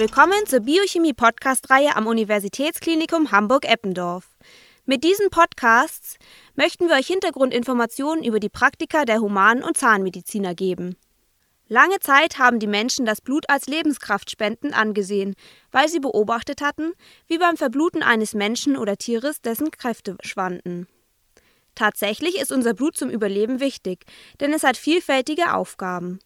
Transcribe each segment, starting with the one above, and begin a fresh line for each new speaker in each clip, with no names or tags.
willkommen zur Biochemie-Podcast-Reihe am Universitätsklinikum Hamburg-Eppendorf. Mit diesen Podcasts möchten wir euch Hintergrundinformationen über die Praktika der Human- und Zahnmediziner geben. Lange Zeit haben die Menschen das Blut als Lebenskraftspenden angesehen, weil sie beobachtet hatten, wie beim Verbluten eines Menschen oder Tieres dessen Kräfte schwanden. Tatsächlich ist unser Blut zum Überleben wichtig, denn es hat vielfältige Aufgaben.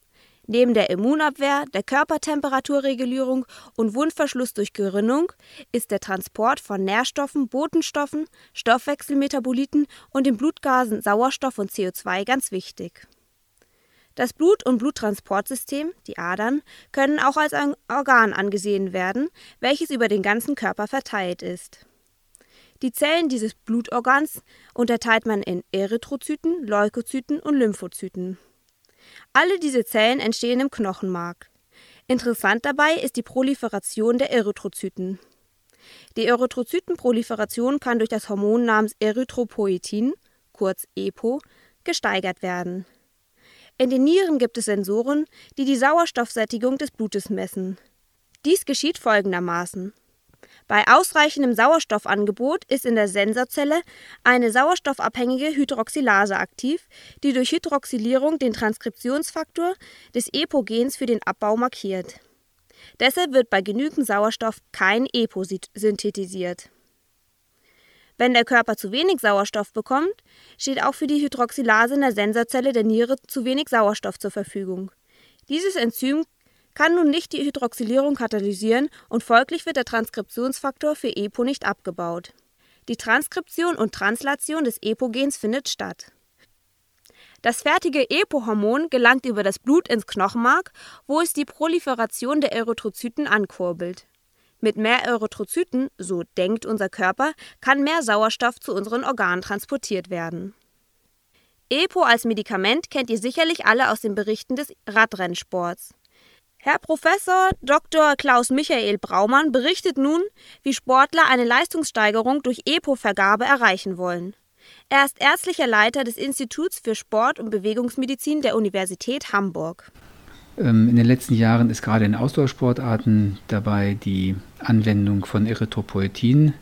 Neben der Immunabwehr, der Körpertemperaturregulierung und Wundverschluss durch Gerinnung ist der Transport von Nährstoffen, Botenstoffen, Stoffwechselmetaboliten und den Blutgasen Sauerstoff und CO2 ganz wichtig. Das Blut- und Bluttransportsystem, die Adern, können auch als ein Organ angesehen werden, welches über den ganzen Körper verteilt ist. Die Zellen dieses Blutorgans unterteilt man in Erythrozyten, Leukozyten und Lymphozyten. Alle diese Zellen entstehen im Knochenmark. Interessant dabei ist die Proliferation der Erythrozyten. Die Erythrozytenproliferation kann durch das Hormon namens Erythropoietin, kurz EPO, gesteigert werden. In den Nieren gibt es Sensoren, die die Sauerstoffsättigung des Blutes messen. Dies geschieht folgendermaßen. Bei ausreichendem Sauerstoffangebot ist in der Sensorzelle eine sauerstoffabhängige Hydroxylase aktiv, die durch Hydroxylierung den Transkriptionsfaktor des EPO-Gens für den Abbau markiert. Deshalb wird bei genügend Sauerstoff kein EPO synthetisiert. Wenn der Körper zu wenig Sauerstoff bekommt, steht auch für die Hydroxylase in der Sensorzelle der Niere zu wenig Sauerstoff zur Verfügung. Dieses Enzym kann nun nicht die Hydroxylierung katalysieren und folglich wird der Transkriptionsfaktor für EPO nicht abgebaut. Die Transkription und Translation des EPO-Gens findet statt. Das fertige EPO-Hormon gelangt über das Blut ins Knochenmark, wo es die Proliferation der Erythrozyten ankurbelt. Mit mehr Erythrozyten, so denkt unser Körper, kann mehr Sauerstoff zu unseren Organen transportiert werden. EPO als Medikament kennt ihr sicherlich alle aus den Berichten des Radrennsports. Herr Professor Dr. Klaus Michael Braumann berichtet nun, wie Sportler eine Leistungssteigerung durch EPO-Vergabe erreichen wollen. Er ist ärztlicher Leiter des Instituts für Sport- und Bewegungsmedizin der Universität Hamburg.
Ähm, in den letzten Jahren ist gerade in Ausdauersportarten dabei die Anwendung von Erythropoietin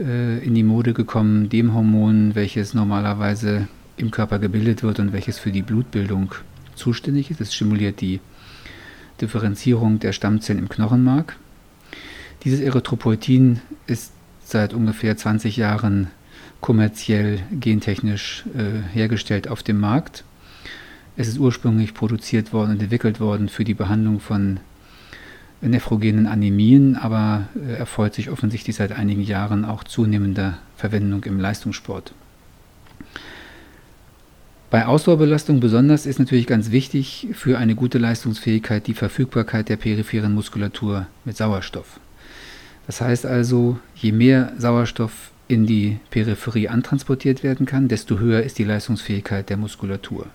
äh, in die Mode gekommen, dem Hormon, welches normalerweise im Körper gebildet wird und welches für die Blutbildung zuständig ist. Es stimuliert die Differenzierung der Stammzellen im Knochenmark. Dieses Erythropoietin ist seit ungefähr 20 Jahren kommerziell gentechnisch äh, hergestellt auf dem Markt. Es ist ursprünglich produziert worden und entwickelt worden für die Behandlung von nephrogenen Anämien, aber äh, erfreut sich offensichtlich seit einigen Jahren auch zunehmender Verwendung im Leistungssport. Bei Ausdauerbelastung besonders ist natürlich ganz wichtig für eine gute Leistungsfähigkeit die Verfügbarkeit der peripheren Muskulatur mit Sauerstoff. Das heißt also, je mehr Sauerstoff in die Peripherie antransportiert werden kann, desto höher ist die Leistungsfähigkeit der Muskulatur.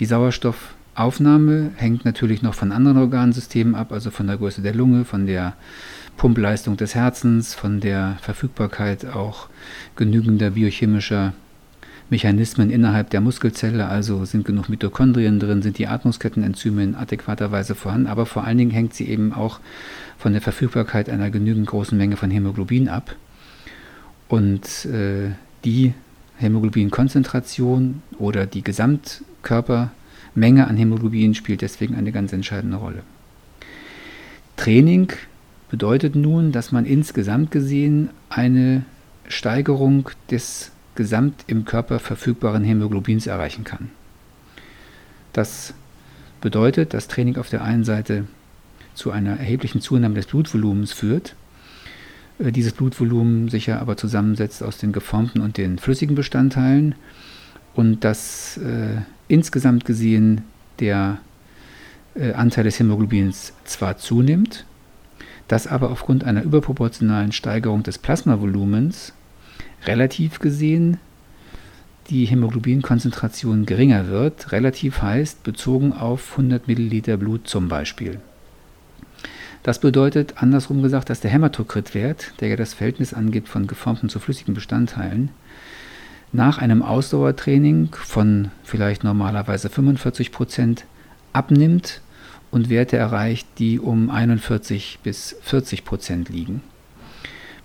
Die Sauerstoffaufnahme hängt natürlich noch von anderen Organsystemen ab, also von der Größe der Lunge, von der Pumpleistung des Herzens, von der Verfügbarkeit auch genügender biochemischer Mechanismen innerhalb der Muskelzelle, also sind genug Mitochondrien drin, sind die Atmungskettenenzyme in adäquater Weise vorhanden, aber vor allen Dingen hängt sie eben auch von der Verfügbarkeit einer genügend großen Menge von Hämoglobin ab. Und äh, die Hämoglobinkonzentration oder die Gesamtkörpermenge an Hämoglobin spielt deswegen eine ganz entscheidende Rolle. Training bedeutet nun, dass man insgesamt gesehen eine Steigerung des gesamt im Körper verfügbaren Hämoglobins erreichen kann. Das bedeutet, dass Training auf der einen Seite zu einer erheblichen Zunahme des Blutvolumens führt, äh, dieses Blutvolumen sich ja aber zusammensetzt aus den geformten und den flüssigen Bestandteilen und dass äh, insgesamt gesehen der äh, Anteil des Hämoglobins zwar zunimmt, dass aber aufgrund einer überproportionalen Steigerung des Plasmavolumens relativ gesehen die Hämoglobinkonzentration geringer wird. Relativ heißt bezogen auf 100 Milliliter Blut zum Beispiel. Das bedeutet, andersrum gesagt, dass der Hämatokritwert, der ja das Verhältnis angibt von geformten zu flüssigen Bestandteilen, nach einem Ausdauertraining von vielleicht normalerweise 45 Prozent abnimmt und Werte erreicht, die um 41 bis 40 Prozent liegen.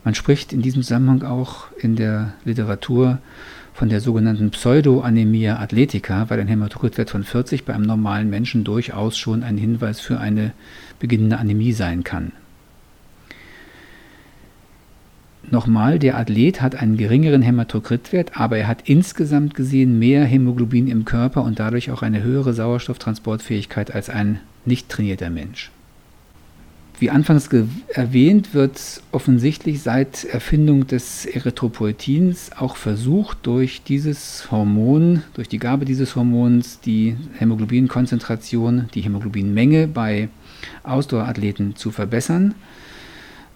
Man spricht in diesem Zusammenhang auch in der Literatur von der sogenannten Pseudoanemia athletica, weil ein Hämatokritwert von 40 bei einem normalen Menschen durchaus schon ein Hinweis für eine beginnende Anämie sein kann. Nochmal, der Athlet hat einen geringeren Hämatokritwert, aber er hat insgesamt gesehen mehr Hämoglobin im Körper und dadurch auch eine höhere Sauerstofftransportfähigkeit als ein nicht trainierter Mensch. Wie anfangs erwähnt, wird offensichtlich seit Erfindung des Erythropoietins auch versucht, durch dieses Hormon, durch die Gabe dieses Hormons, die Hämoglobinkonzentration, die Hämoglobinmenge bei Ausdauerathleten zu verbessern.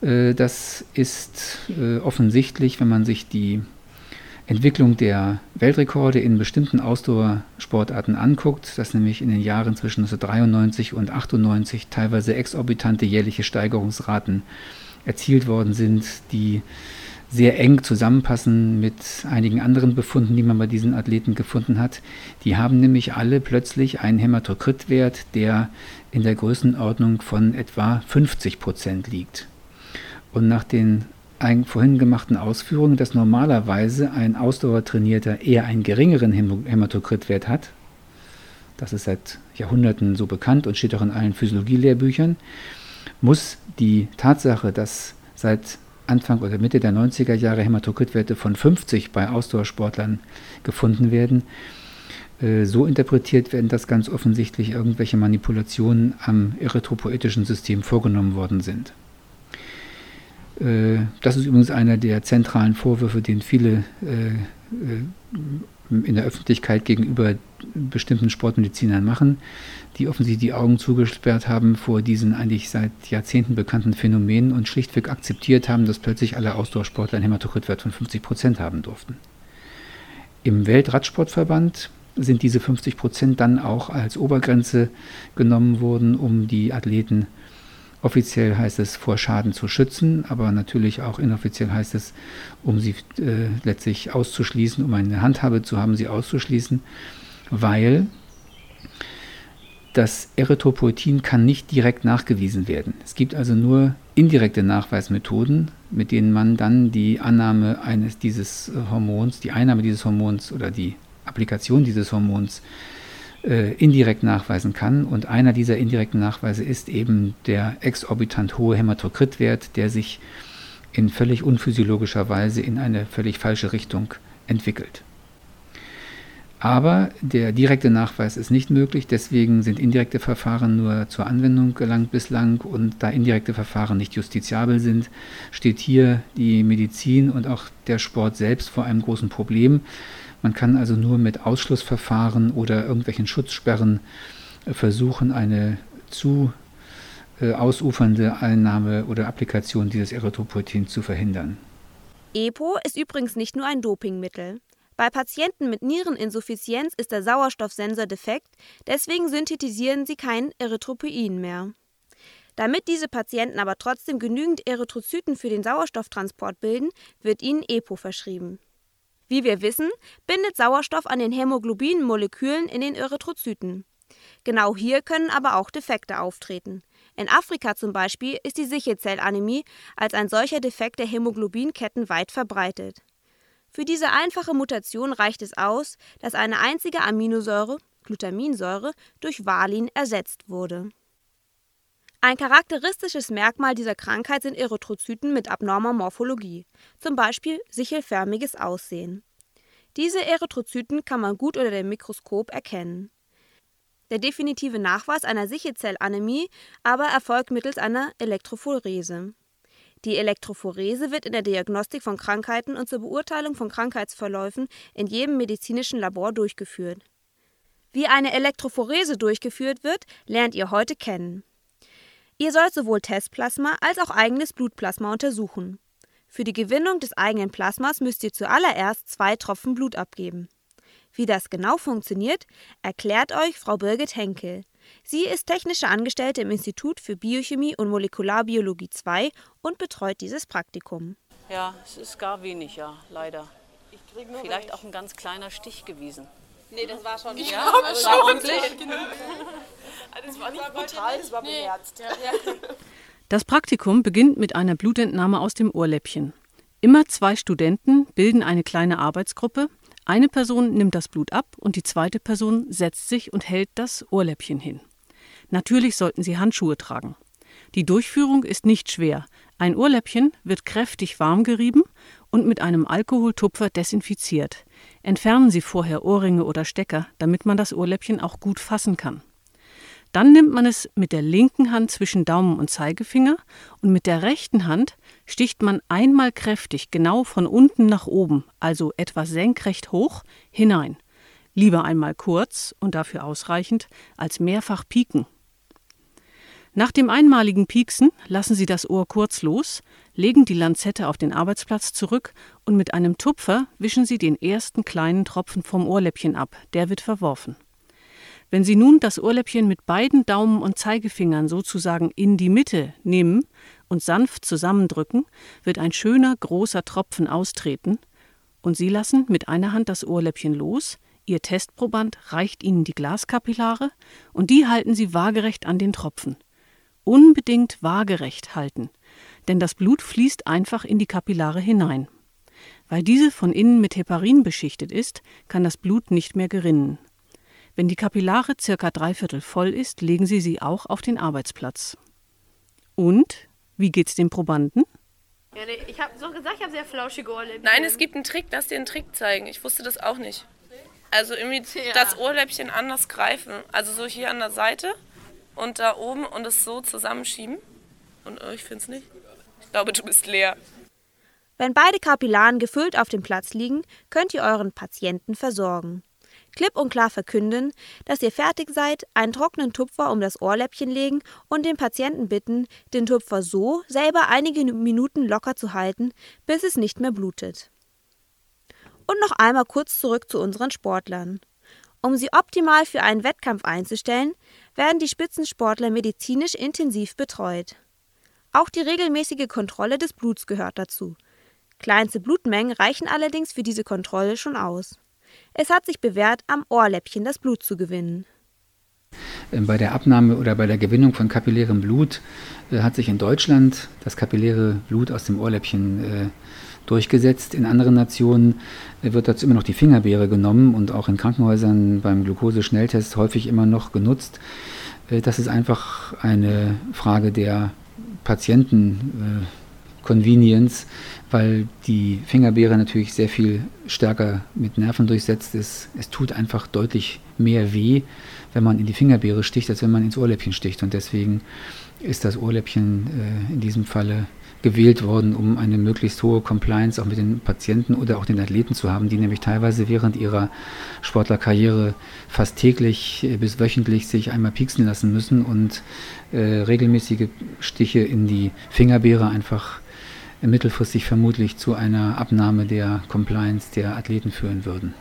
Äh, das ist äh, offensichtlich, wenn man sich die Entwicklung der Weltrekorde in bestimmten Ausdauersportarten anguckt, dass nämlich in den Jahren zwischen 1993 und 1998 teilweise exorbitante jährliche Steigerungsraten erzielt worden sind, die sehr eng zusammenpassen mit einigen anderen Befunden, die man bei diesen Athleten gefunden hat. Die haben nämlich alle plötzlich einen Hämatokritwert, der in der Größenordnung von etwa 50 Prozent liegt. Und nach den vorhin gemachten Ausführungen, dass normalerweise ein Ausdauertrainierter eher einen geringeren Hämatokritwert hat. Das ist seit Jahrhunderten so bekannt und steht auch in allen Physiologielehrbüchern. Muss die Tatsache, dass seit Anfang oder Mitte der 90er Jahre Hämatokritwerte von 50 bei Ausdauersportlern gefunden werden, äh, so interpretiert werden, dass ganz offensichtlich irgendwelche Manipulationen am erythropoetischen System vorgenommen worden sind. Äh, das ist übrigens einer der zentralen Vorwürfe, den viele äh, äh, in der Öffentlichkeit gegenüber bestimmten Sportmedizinern machen, die offensichtlich die Augen zugesperrt haben vor diesen eigentlich seit Jahrzehnten bekannten Phänomenen und schlichtweg akzeptiert haben, dass plötzlich alle Ausdauersportler einen Hämatokritwert von 50 Prozent haben durften. Im Weltradsportverband sind diese 50 Prozent dann auch als Obergrenze genommen worden, um die Athleten zu Offiziell heißt es, vor Schaden zu schützen, aber natürlich auch inoffiziell heißt es, um sie äh, letztlich auszuschließen, um eine Handhabe zu haben, sie auszuschließen, weil das Erythropoetin kann nicht direkt nachgewiesen werden. Es gibt also nur indirekte Nachweismethoden, mit denen man dann die Annahme eines dieses Hormons, die Einnahme dieses Hormons oder die Applikation dieses Hormons äh, indirekt nachweisen kann. Und einer dieser indirekten Nachweise ist eben der exorbitant hohe Hämatokritwert, der sich in völlig unphysiologischer Weise in eine völlig falsche Richtung entwickelt. Aber der direkte Nachweis ist nicht möglich, deswegen sind indirekte Verfahren nur zur Anwendung gelangt bislang und da indirekte Verfahren nicht justiziabel sind, steht hier die Medizin und auch der Sport selbst vor einem großen Problem. Man kann also nur mit Ausschlussverfahren oder irgendwelchen Schutzsperren äh, versuchen, eine zu äh, ausufernde Einnahme oder Applikation dieses Erythropoetins zu verhindern.
EPO ist übrigens nicht nur ein Dopingmittel. Bei Patienten mit Niereninsuffizienz ist der Sauerstoffsensor defekt, deswegen synthetisieren sie kein Erythropoin mehr. Damit diese Patienten aber trotzdem genügend Erythrozyten für den Sauerstofftransport bilden, wird ihnen EPO verschrieben. Wie wir wissen, bindet Sauerstoff an den Hämoglobinmolekülen in den Erythrozyten. Genau hier können aber auch Defekte auftreten. In Afrika zum Beispiel ist die Sichelzellanämie als ein solcher Defekt der Hämoglobinketten weit verbreitet. Für diese einfache Mutation reicht es aus, dass eine einzige Aminosäure, Glutaminsäure, durch Valin ersetzt wurde. Ein charakteristisches Merkmal dieser Krankheit sind Erythrozyten mit abnormer Morphologie, zum Beispiel sichelförmiges Aussehen. Diese Erythrozyten kann man gut unter dem Mikroskop erkennen. Der definitive Nachweis einer Sichelzellanämie aber erfolgt mittels einer Elektrophorese. Die Elektrophorese wird in der Diagnostik von Krankheiten und zur Beurteilung von Krankheitsverläufen in jedem medizinischen Labor durchgeführt. Wie eine Elektrophorese durchgeführt wird, lernt ihr heute kennen. Ihr sollt sowohl Testplasma als auch eigenes Blutplasma untersuchen. Für die Gewinnung des eigenen Plasmas müsst ihr zuallererst zwei Tropfen Blut abgeben. Wie das genau funktioniert, erklärt euch Frau Birgit Henkel. Sie ist technische Angestellte im Institut für Biochemie und Molekularbiologie 2 und betreut dieses Praktikum.
Ja, es ist gar wenig, ja, leider. Vielleicht auch ein ganz kleiner Stich gewesen. Nee, das war schon.
Ja, aber
das
schon.
war ordentlich.
Das war nicht brutal, das war beherzt. Ja.
Das Praktikum beginnt mit einer Blutentnahme aus dem Ohrläppchen. Immer zwei Studenten bilden eine kleine Arbeitsgruppe. Eine Person nimmt das Blut ab und die zweite Person setzt sich und hält das Ohrläppchen hin. Natürlich sollten sie Handschuhe tragen. Die Durchführung ist nicht schwer. Ein Ohrläppchen wird kräftig warm gerieben und mit einem Alkoholtupfer desinfiziert. Entfernen Sie vorher Ohrringe oder Stecker, damit man das Ohrläppchen auch gut fassen kann. Dann nimmt man es mit der linken Hand zwischen Daumen und Zeigefinger und mit der rechten Hand sticht man einmal kräftig genau von unten nach oben, also etwas senkrecht hoch, hinein. Lieber einmal kurz und dafür ausreichend, als mehrfach pieken. Nach dem einmaligen Pieksen lassen Sie das Ohr kurz los, legen die Lanzette auf den Arbeitsplatz zurück und mit einem Tupfer wischen Sie den ersten kleinen Tropfen vom Ohrläppchen ab, der wird verworfen. Wenn Sie nun das Ohrläppchen mit beiden Daumen und Zeigefingern sozusagen in die Mitte nehmen und sanft zusammendrücken, wird ein schöner großer Tropfen austreten, und Sie lassen mit einer Hand das Ohrläppchen los, Ihr Testproband reicht Ihnen die Glaskapillare und die halten Sie waagerecht an den Tropfen. Unbedingt waagerecht halten, denn das Blut fließt einfach in die Kapillare hinein. Weil diese von innen mit Heparin beschichtet ist, kann das Blut nicht mehr gerinnen. Wenn die Kapillare circa dreiviertel voll ist, legen Sie sie auch auf den Arbeitsplatz. Und wie geht's dem Probanden?
Ja, nee, ich habe so gesagt, ich habe sehr flauschige Ohrläppchen.
Nein, es gibt einen Trick, lass dir einen Trick zeigen. Ich wusste das auch nicht. Also irgendwie das Ohrläppchen anders greifen. Also so hier an der Seite und da oben und es so zusammenschieben. Und oh, ich finde es nicht. Glaube, du bist leer.
Wenn beide Kapillaren gefüllt auf dem Platz liegen, könnt ihr euren Patienten versorgen klipp und klar verkünden, dass ihr fertig seid, einen trockenen Tupfer um das Ohrläppchen legen und den Patienten bitten, den Tupfer so selber einige Minuten locker zu halten, bis es nicht mehr blutet. Und noch einmal kurz zurück zu unseren Sportlern. Um sie optimal für einen Wettkampf einzustellen, werden die Spitzensportler medizinisch intensiv betreut. Auch die regelmäßige Kontrolle des Bluts gehört dazu. Kleinste Blutmengen reichen allerdings für diese Kontrolle schon aus. Es hat sich bewährt, am Ohrläppchen das Blut zu gewinnen.
Ähm, bei der Abnahme oder bei der Gewinnung von kapillärem Blut äh, hat sich in Deutschland das kapilläre Blut aus dem Ohrläppchen äh, durchgesetzt. In anderen Nationen äh, wird dazu immer noch die Fingerbeere genommen und auch in Krankenhäusern beim Glukoseschnelltest häufig immer noch genutzt. Das ist einfach eine Frage der Patienten. Äh, Convenience, weil die Fingerbeere natürlich sehr viel stärker mit Nerven durchsetzt ist. Es tut einfach deutlich mehr weh, wenn man in die Fingerbeere sticht, als wenn man ins Ohrläppchen sticht. Und deswegen ist das Ohrläppchen äh, in diesem Falle gewählt worden, um eine möglichst hohe Compliance auch mit den Patienten oder auch den Athleten zu haben, die nämlich teilweise während ihrer Sportlerkarriere fast täglich äh, bis wöchentlich sich einmal pieksen lassen müssen und äh, regelmäßige Stiche in die Fingerbeere einfach mittelfristig vermutlich zu einer Abnahme der Compliance der Athleten führen würden.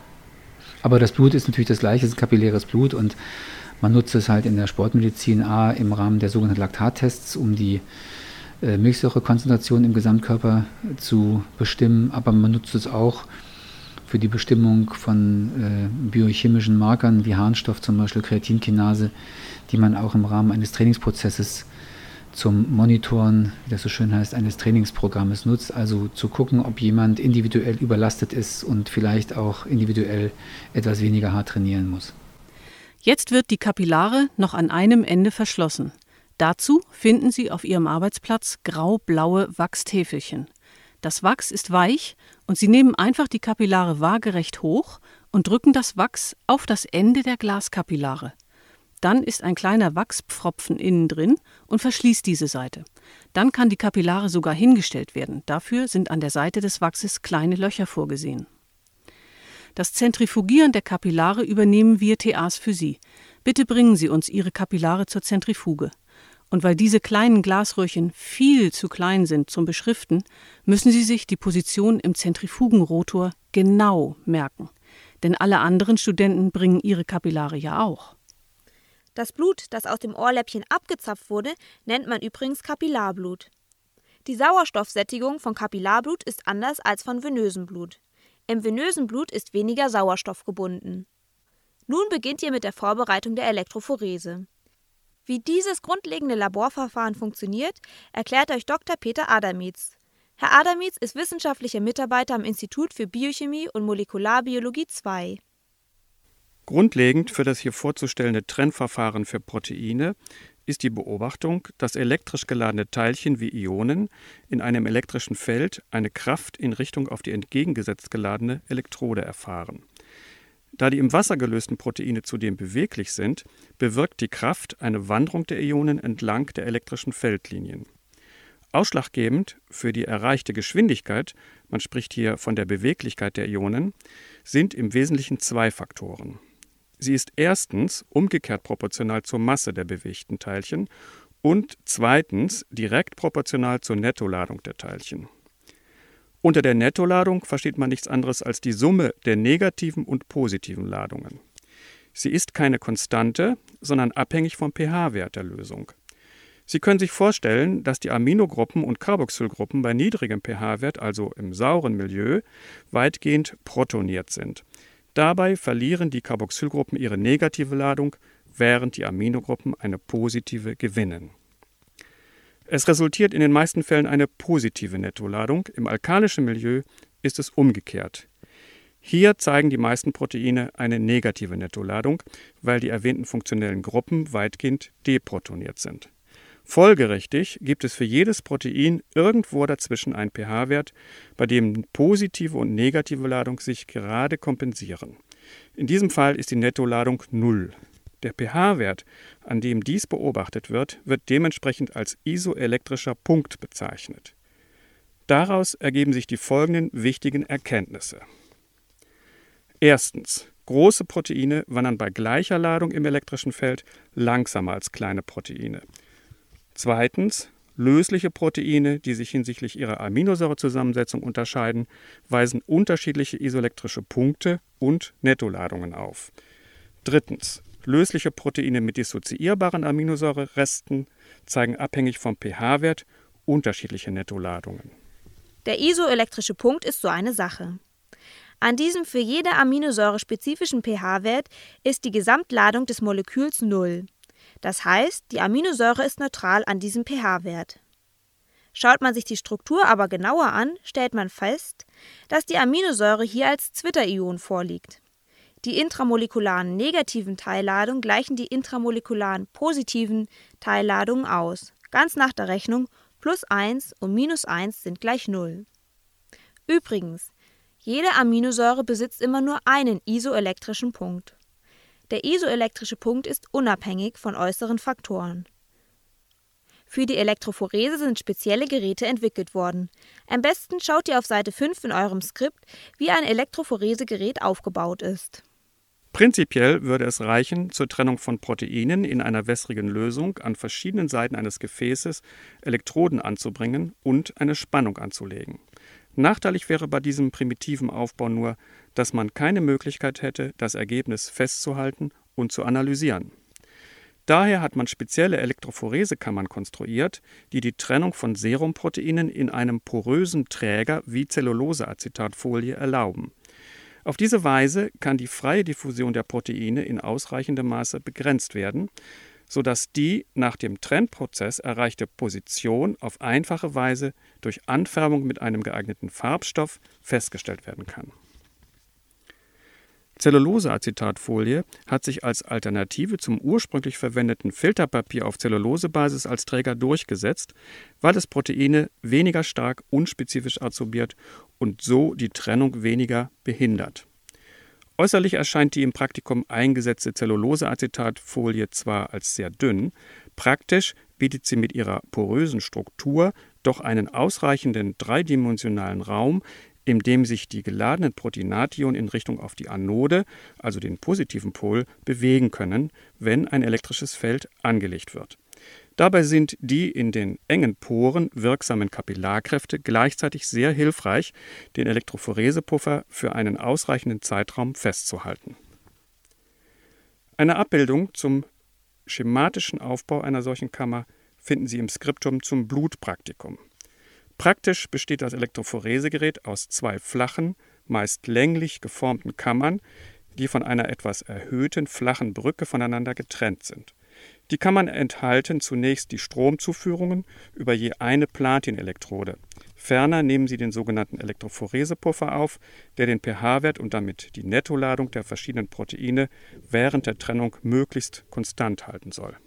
Aber das Blut ist natürlich das gleiche, es ist kapilläres Blut und man nutzt es halt in der Sportmedizin A im Rahmen der sogenannten Laktattests, um die äh, Milchsäurekonzentration im Gesamtkörper zu bestimmen, aber man nutzt es auch für die Bestimmung von äh, biochemischen Markern wie Harnstoff, zum Beispiel Kreatinkinase, die man auch im Rahmen eines Trainingsprozesses zum Monitoren, wie das so schön heißt, eines Trainingsprogrammes nutzt. Also zu gucken, ob jemand individuell überlastet ist und vielleicht auch individuell etwas weniger hart trainieren muss.
Jetzt wird die Kapillare noch an einem Ende verschlossen. Dazu finden Sie auf Ihrem Arbeitsplatz grau-blaue Wachstäfelchen. Das Wachs ist weich und Sie nehmen einfach die Kapillare waagerecht hoch und drücken das Wachs auf das Ende der Glaskapillare. Dann ist ein kleiner Wachspfropfen innen drin und verschließt diese Seite. Dann kann die Kapillare sogar hingestellt werden. Dafür sind an der Seite des Wachses kleine Löcher vorgesehen. Das Zentrifugieren der Kapillare übernehmen wir TAs für Sie. Bitte bringen Sie uns Ihre Kapillare zur Zentrifuge. Und weil diese kleinen Glasröhrchen viel zu klein sind zum Beschriften, müssen Sie sich die Position im Zentrifugenrotor genau merken. Denn alle anderen Studenten bringen ihre Kapillare ja auch.
Das Blut, das aus dem Ohrläppchen abgezapft wurde, nennt man übrigens Kapillarblut. Die Sauerstoffsättigung von Kapillarblut ist anders als von venösem Blut. Im venösen Blut ist weniger Sauerstoff gebunden. Nun beginnt ihr mit der Vorbereitung der Elektrophorese. Wie dieses grundlegende Laborverfahren funktioniert, erklärt euch Dr. Peter Adamitz. Herr Adamitz ist wissenschaftlicher Mitarbeiter am Institut für Biochemie und Molekularbiologie II.
Grundlegend für das hier vorzustellende Trennverfahren für Proteine ist die Beobachtung, dass elektrisch geladene Teilchen wie Ionen in einem elektrischen Feld eine Kraft in Richtung auf die entgegengesetzt geladene Elektrode erfahren. Da die im Wasser gelösten Proteine zudem beweglich sind, bewirkt die Kraft eine Wanderung der Ionen entlang der elektrischen Feldlinien. Ausschlaggebend für die erreichte Geschwindigkeit, man spricht hier von der Beweglichkeit der Ionen, sind im Wesentlichen zwei Faktoren. Sie ist erstens umgekehrt proportional zur Masse der bewegten Teilchen und zweitens direkt proportional zur Nettoladung der Teilchen. Unter der Nettoladung versteht man nichts anderes als die Summe der negativen und positiven Ladungen. Sie ist keine Konstante, sondern abhängig vom pH-Wert der Lösung. Sie können sich vorstellen, dass die Aminogruppen und Carboxylgruppen bei niedrigem pH-Wert, also im sauren Milieu, weitgehend protoniert sind. Dabei verlieren die Carboxylgruppen ihre negative Ladung, während die Aminogruppen eine positive gewinnen. Es resultiert in den meisten Fällen eine positive Nettoladung, im alkalischen Milieu ist es umgekehrt. Hier zeigen die meisten Proteine eine negative Nettoladung, weil die erwähnten funktionellen Gruppen weitgehend deprotoniert sind. Folgerichtig gibt es für jedes Protein irgendwo dazwischen einen pH-Wert, bei dem positive und negative Ladung sich gerade kompensieren. In diesem Fall ist die Nettoladung 0. Der pH-Wert, an dem dies beobachtet wird, wird dementsprechend als isoelektrischer Punkt bezeichnet. Daraus ergeben sich die folgenden wichtigen Erkenntnisse. Erstens. Große Proteine wandern bei gleicher Ladung im elektrischen Feld langsamer als kleine Proteine. Zweitens. Lösliche Proteine, die sich hinsichtlich ihrer Aminosäurezusammensetzung unterscheiden, weisen unterschiedliche isoelektrische Punkte und Nettoladungen auf. Drittens. Lösliche Proteine mit dissoziierbaren Aminosäureresten zeigen abhängig vom pH-Wert unterschiedliche Nettoladungen.
Der isoelektrische Punkt ist so eine Sache. An diesem für jede Aminosäure spezifischen pH-Wert ist die Gesamtladung des Moleküls 0. Das heißt, die Aminosäure ist neutral an diesem pH-Wert. Schaut man sich die Struktur aber genauer an, stellt man fest, dass die Aminosäure hier als Zwitterion vorliegt. Die intramolekularen negativen Teilladungen gleichen die intramolekularen positiven Teilladungen aus. Ganz nach der Rechnung plus 1 und minus 1 sind gleich 0. Übrigens, jede Aminosäure besitzt immer nur einen isoelektrischen Punkt. Der isoelektrische Punkt ist unabhängig von äußeren Faktoren. Für die Elektrophorese sind spezielle Geräte entwickelt worden. Am besten schaut ihr auf Seite 5 in eurem Skript, wie ein Elektrophoresegerät aufgebaut ist.
Prinzipiell würde es reichen, zur Trennung von Proteinen in einer wässrigen Lösung an verschiedenen Seiten eines Gefäßes Elektroden anzubringen und eine Spannung anzulegen. Nachteilig wäre bei diesem primitiven Aufbau nur, dass man keine Möglichkeit hätte, das Ergebnis festzuhalten und zu analysieren. Daher hat man spezielle Elektrophoresekammern konstruiert, die die Trennung von Serumproteinen in einem porösen Träger wie Zelluloseacetatfolie erlauben. Auf diese Weise kann die freie Diffusion der Proteine in ausreichendem Maße begrenzt werden, sodass die nach dem Trennprozess erreichte Position auf einfache Weise durch Anfärbung mit einem geeigneten Farbstoff festgestellt werden kann. Zelluloseacetatfolie hat sich als Alternative zum ursprünglich verwendeten Filterpapier auf Zellulosebasis als Träger durchgesetzt, weil es Proteine weniger stark unspezifisch adsorbiert und so die Trennung weniger behindert. Äußerlich erscheint die im Praktikum eingesetzte Zelluloseacetatfolie zwar als sehr dünn, praktisch bietet sie mit ihrer porösen Struktur doch einen ausreichenden dreidimensionalen Raum, in dem sich die geladenen Proteinationen in Richtung auf die Anode, also den positiven Pol, bewegen können, wenn ein elektrisches Feld angelegt wird. Dabei sind die in den engen Poren wirksamen Kapillarkräfte gleichzeitig sehr hilfreich, den Elektrophoresepuffer für einen ausreichenden Zeitraum festzuhalten. Eine Abbildung zum schematischen Aufbau einer solchen Kammer finden Sie im Skriptum zum Blutpraktikum. Praktisch besteht das Elektrophoresegerät aus zwei flachen, meist länglich geformten Kammern, die von einer etwas erhöhten flachen Brücke voneinander getrennt sind. Die Kammern enthalten zunächst die Stromzuführungen über je eine Platinelektrode. Ferner nehmen sie den sogenannten Elektrophoresepuffer auf, der den pH-Wert und damit die Nettoladung der verschiedenen Proteine während der Trennung möglichst konstant halten soll.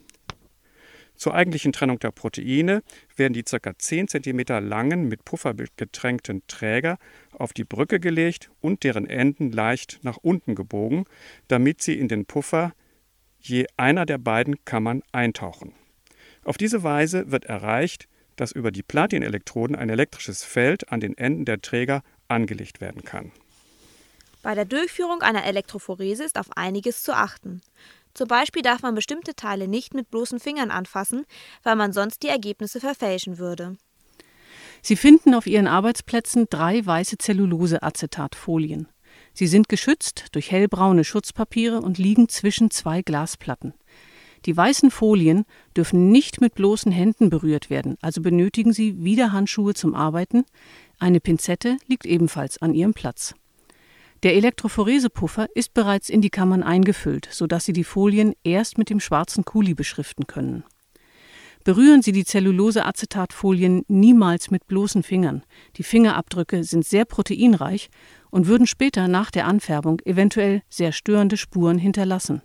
Zur eigentlichen Trennung der Proteine werden die ca. 10 cm langen, mit Puffer getränkten Träger auf die Brücke gelegt und deren Enden leicht nach unten gebogen, damit sie in den Puffer je einer der beiden Kammern eintauchen. Auf diese Weise wird erreicht, dass über die Platinelektroden ein elektrisches Feld an den Enden der Träger angelegt werden kann.
Bei der Durchführung einer Elektrophorese ist auf einiges zu achten. Zum Beispiel darf man bestimmte Teile nicht mit bloßen Fingern anfassen, weil man sonst die Ergebnisse verfälschen würde.
Sie finden auf Ihren Arbeitsplätzen drei weiße Zelluloseacetatfolien. Sie sind geschützt durch hellbraune Schutzpapiere und liegen zwischen zwei Glasplatten. Die weißen Folien dürfen nicht mit bloßen Händen berührt werden, also benötigen Sie wieder Handschuhe zum Arbeiten. Eine Pinzette liegt ebenfalls an ihrem Platz. Der Elektrophoresepuffer ist bereits in die Kammern eingefüllt, sodass Sie die Folien erst mit dem schwarzen Kuli beschriften können. Berühren Sie die Zelluloseacetatfolien niemals mit bloßen Fingern. Die Fingerabdrücke sind sehr proteinreich und würden später nach der Anfärbung eventuell sehr störende Spuren hinterlassen.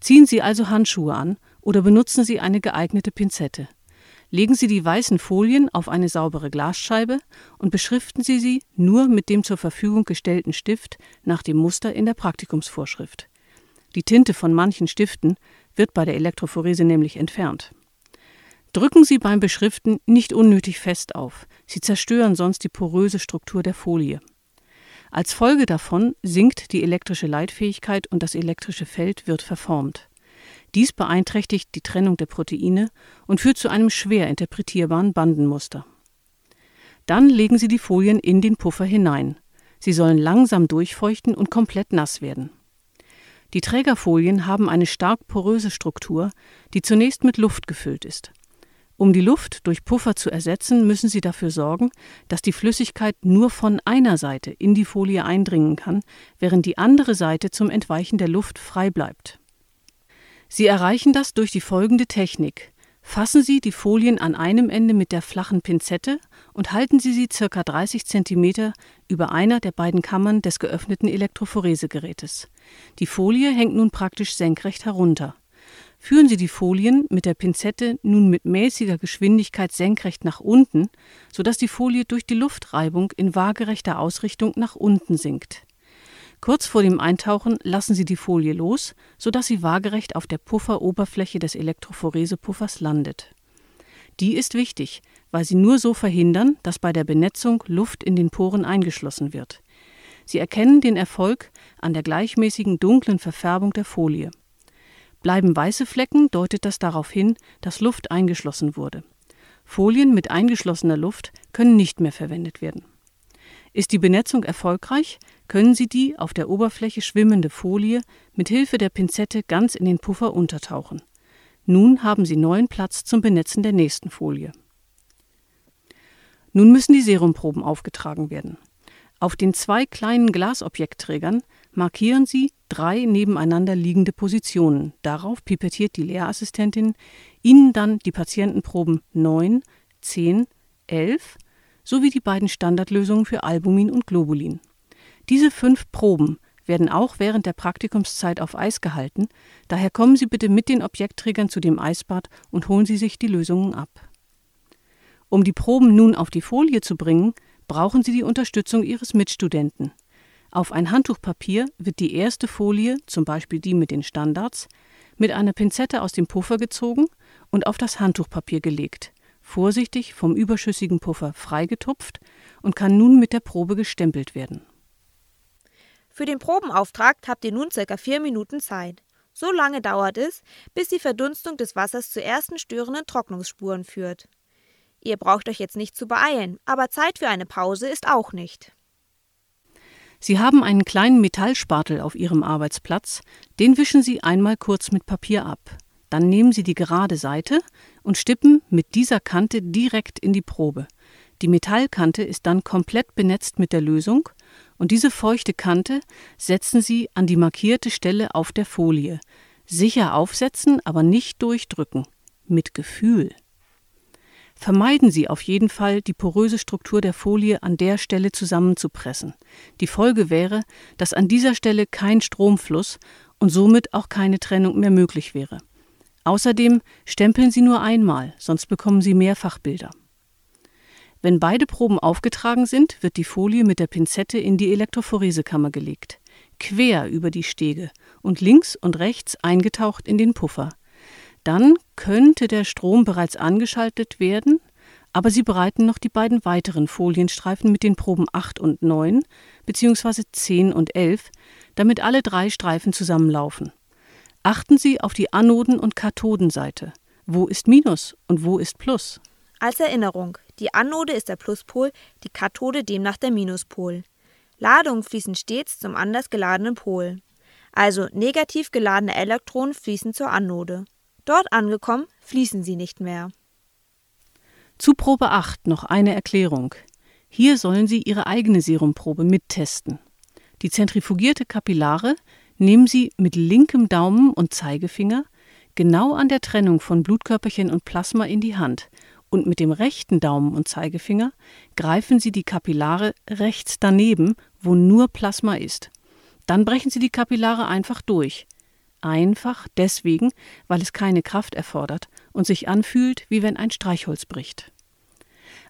Ziehen Sie also Handschuhe an oder benutzen Sie eine geeignete Pinzette. Legen Sie die weißen Folien auf eine saubere Glasscheibe und beschriften Sie sie nur mit dem zur Verfügung gestellten Stift nach dem Muster in der Praktikumsvorschrift. Die Tinte von manchen Stiften wird bei der Elektrophorese nämlich entfernt. Drücken Sie beim Beschriften nicht unnötig fest auf, Sie zerstören sonst die poröse Struktur der Folie. Als Folge davon sinkt die elektrische Leitfähigkeit und das elektrische Feld wird verformt. Dies beeinträchtigt die Trennung der Proteine und führt zu einem schwer interpretierbaren Bandenmuster. Dann legen Sie die Folien in den Puffer hinein. Sie sollen langsam durchfeuchten und komplett nass werden. Die Trägerfolien haben eine stark poröse Struktur, die zunächst mit Luft gefüllt ist. Um die Luft durch Puffer zu ersetzen, müssen Sie dafür sorgen, dass die Flüssigkeit nur von einer Seite in die Folie eindringen kann, während die andere Seite zum Entweichen der Luft frei bleibt. Sie erreichen das durch die folgende Technik. Fassen Sie die Folien an einem Ende mit der flachen Pinzette und halten Sie sie ca. 30 cm über einer der beiden Kammern des geöffneten Elektrophoresegerätes. Die Folie hängt nun praktisch senkrecht herunter. Führen Sie die Folien mit der Pinzette nun mit mäßiger Geschwindigkeit senkrecht nach unten, sodass die Folie durch die Luftreibung in waagerechter Ausrichtung nach unten sinkt. Kurz vor dem Eintauchen lassen Sie die Folie los, sodass sie waagerecht auf der Pufferoberfläche des Elektrophoresepuffers landet. Die ist wichtig, weil sie nur so verhindern, dass bei der Benetzung Luft in den Poren eingeschlossen wird. Sie erkennen den Erfolg an der gleichmäßigen dunklen Verfärbung der Folie. Bleiben weiße Flecken, deutet das darauf hin, dass Luft eingeschlossen wurde. Folien mit eingeschlossener Luft können nicht mehr verwendet werden. Ist die Benetzung erfolgreich, können Sie die auf der Oberfläche schwimmende Folie mit Hilfe der Pinzette ganz in den Puffer untertauchen. Nun haben Sie neuen Platz zum Benetzen der nächsten Folie. Nun müssen die Serumproben aufgetragen werden. Auf den zwei kleinen Glasobjektträgern markieren Sie drei nebeneinander liegende Positionen. Darauf pipettiert die Lehrassistentin Ihnen dann die Patientenproben 9, 10, 11 sowie die beiden Standardlösungen für Albumin und Globulin. Diese fünf Proben werden auch während der Praktikumszeit auf Eis gehalten, daher kommen Sie bitte mit den Objektträgern zu dem Eisbad und holen Sie sich die Lösungen ab. Um die Proben nun auf die Folie zu bringen, brauchen Sie die Unterstützung Ihres Mitstudenten. Auf ein Handtuchpapier wird die erste Folie, zum Beispiel die mit den Standards, mit einer Pinzette aus dem Puffer gezogen und auf das Handtuchpapier gelegt vorsichtig vom überschüssigen Puffer freigetupft und kann nun mit der Probe gestempelt werden.
Für den Probenauftrag habt ihr nun circa vier Minuten Zeit. So lange dauert es, bis die Verdunstung des Wassers zu ersten störenden Trocknungsspuren führt. Ihr braucht euch jetzt nicht zu beeilen, aber Zeit für eine Pause ist auch nicht.
Sie haben einen kleinen Metallspatel auf Ihrem Arbeitsplatz, den wischen Sie einmal kurz mit Papier ab. Dann nehmen Sie die gerade Seite und stippen mit dieser Kante direkt in die Probe. Die Metallkante ist dann komplett benetzt mit der Lösung Und diese feuchte Kante setzen Sie an die markierte Stelle auf der Folie. Sicher aufsetzen, aber nicht durchdrücken. Mit Gefühl. Vermeiden Sie auf jeden Fall, die poröse Struktur der Folie an der Stelle zusammenzupressen. Die Folge wäre, dass an dieser Stelle kein Stromfluss und somit auch keine Trennung mehr möglich wäre. Außerdem stempeln Sie nur einmal, sonst bekommen Sie Mehrfachbilder. Wenn beide Proben aufgetragen sind, wird die Folie mit der Pinzette in die Elektrophoresekammer gelegt, quer über die Stege und links und rechts eingetaucht in den Puffer. Dann könnte der Strom bereits angeschaltet werden, aber Sie bereiten noch die beiden weiteren Folienstreifen mit den Proben 8 und 9 bzw. 10 und 11, damit alle drei Streifen zusammenlaufen. Achten Sie auf die Anoden- und Kathodenseite. Wo ist Minus und wo ist Plus?
Als Erinnerung, die Anode ist der Pluspol, die Kathode demnach der Minuspol. Ladungen fließen stets zum anders geladenen Pol. Also negativ geladene Elektronen fließen zur Anode. Dort angekommen, fließen sie nicht mehr.
Zu Probe 8 noch eine Erklärung. Hier sollen Sie Ihre eigene Serumprobe mittesten. Die zentrifugierte Kapillare nehmen Sie mit linkem Daumen und Zeigefinger genau an der Trennung von Blutkörperchen und Plasma in die Hand und mit dem rechten Daumen und Zeigefinger greifen Sie die Kapillare rechts daneben, wo nur Plasma ist. Dann brechen Sie die Kapillare einfach durch einfach deswegen, weil es keine Kraft erfordert und sich anfühlt, wie wenn ein Streichholz bricht.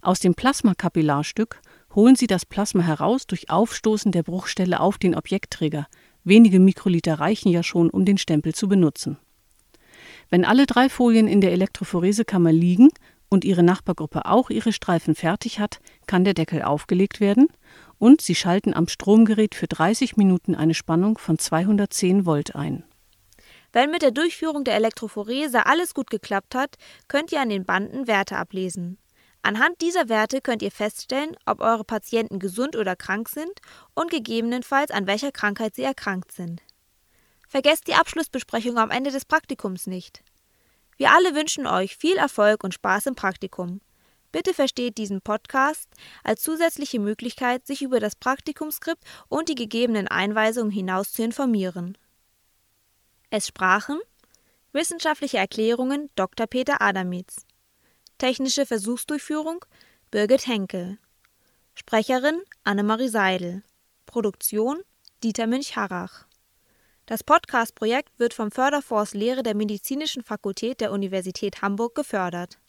Aus dem Plasmakapillarstück holen Sie das Plasma heraus durch Aufstoßen der Bruchstelle auf den Objektträger. Wenige Mikroliter reichen ja schon, um den Stempel zu benutzen. Wenn alle drei Folien in der Elektrophoresekammer liegen und Ihre Nachbargruppe auch ihre Streifen fertig hat, kann der Deckel aufgelegt werden und Sie schalten am Stromgerät für 30 Minuten eine Spannung von 210 Volt ein.
Wenn mit der Durchführung der Elektrophorese alles gut geklappt hat, könnt ihr an den Banden Werte ablesen. Anhand dieser Werte könnt ihr feststellen, ob eure Patienten gesund oder krank sind und gegebenenfalls an welcher Krankheit sie erkrankt sind. Vergesst die Abschlussbesprechung am Ende des Praktikums nicht. Wir alle wünschen euch viel Erfolg und Spaß im Praktikum. Bitte versteht diesen Podcast als zusätzliche Möglichkeit, sich über das Praktikumskript und die gegebenen Einweisungen hinaus zu informieren. Es sprachen Wissenschaftliche Erklärungen Dr. Peter Adamitz. Technische Versuchsdurchführung Birgit Henkel. Sprecherin Annemarie Seidel. Produktion Dieter Münch-Harrach. Das Podcast-Projekt wird vom Förderfonds Lehre der Medizinischen Fakultät der Universität Hamburg gefördert